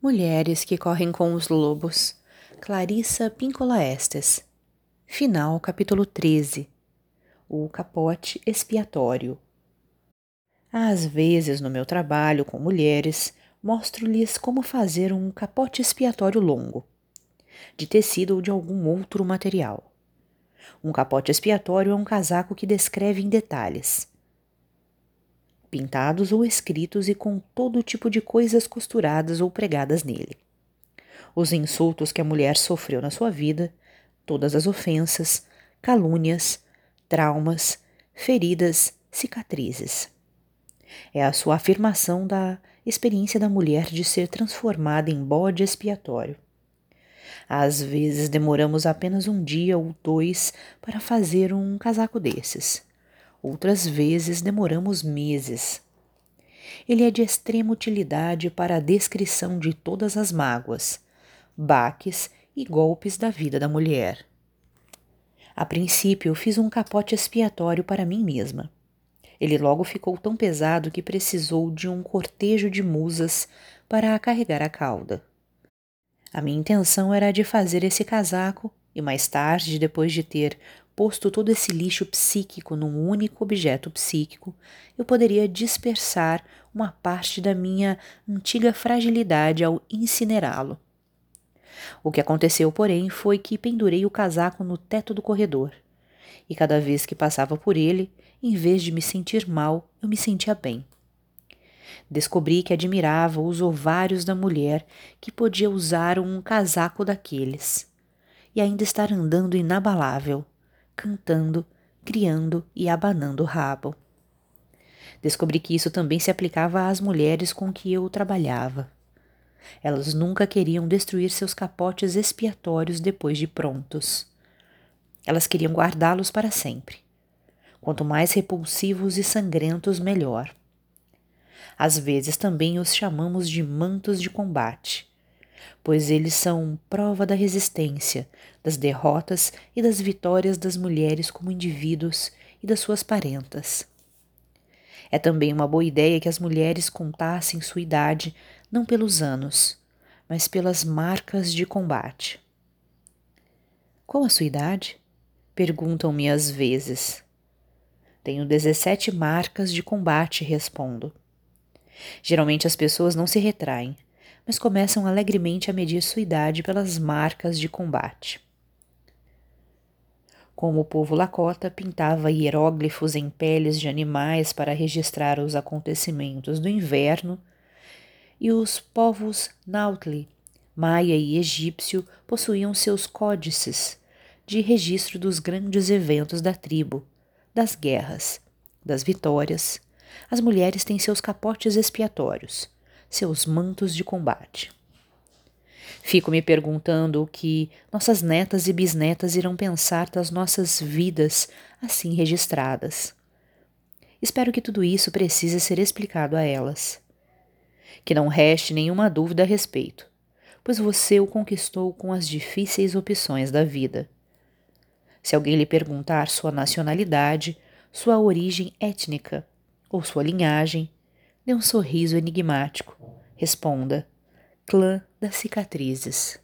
Mulheres que correm com os lobos. Clarissa Pincola Estes. Final, capítulo 13. O capote expiatório. Às vezes, no meu trabalho com mulheres, mostro-lhes como fazer um capote expiatório longo, de tecido ou de algum outro material. Um capote expiatório é um casaco que descreve em detalhes pintados ou escritos e com todo tipo de coisas costuradas ou pregadas nele. Os insultos que a mulher sofreu na sua vida, todas as ofensas, calúnias, traumas, feridas, cicatrizes. É a sua afirmação da experiência da mulher de ser transformada em bode expiatório. Às vezes demoramos apenas um dia ou dois para fazer um casaco desses outras vezes demoramos meses. Ele é de extrema utilidade para a descrição de todas as mágoas, baques e golpes da vida da mulher. A princípio, fiz um capote expiatório para mim mesma. Ele logo ficou tão pesado que precisou de um cortejo de musas para carregar a cauda. A minha intenção era de fazer esse casaco e mais tarde, depois de ter posto todo esse lixo psíquico num único objeto psíquico, eu poderia dispersar uma parte da minha antiga fragilidade ao incinerá-lo. O que aconteceu, porém, foi que pendurei o casaco no teto do corredor, e cada vez que passava por ele, em vez de me sentir mal, eu me sentia bem. Descobri que admirava os ovários da mulher que podia usar um casaco daqueles e ainda estar andando inabalável cantando, criando e abanando o rabo. Descobri que isso também se aplicava às mulheres com que eu trabalhava. Elas nunca queriam destruir seus capotes expiatórios depois de prontos. Elas queriam guardá-los para sempre. Quanto mais repulsivos e sangrentos, melhor. Às vezes também os chamamos de mantos de combate, pois eles são prova da resistência, das derrotas e das vitórias das mulheres como indivíduos e das suas parentas. É também uma boa ideia que as mulheres contassem sua idade não pelos anos, mas pelas marcas de combate. Qual a sua idade? Perguntam-me às vezes. Tenho 17 marcas de combate, respondo. Geralmente as pessoas não se retraem, mas começam alegremente a medir sua idade pelas marcas de combate. Como o povo Lakota pintava hieróglifos em peles de animais para registrar os acontecimentos do inverno, e os povos Nautli, maia e egípcio possuíam seus códices de registro dos grandes eventos da tribo, das guerras, das vitórias. As mulheres têm seus capotes expiatórios, seus mantos de combate. Fico me perguntando o que nossas netas e bisnetas irão pensar das nossas vidas assim registradas. Espero que tudo isso precise ser explicado a elas. Que não reste nenhuma dúvida a respeito, pois você o conquistou com as difíceis opções da vida. Se alguém lhe perguntar sua nacionalidade, sua origem étnica ou sua linhagem, Dê um sorriso enigmático. Responda: clã das cicatrizes.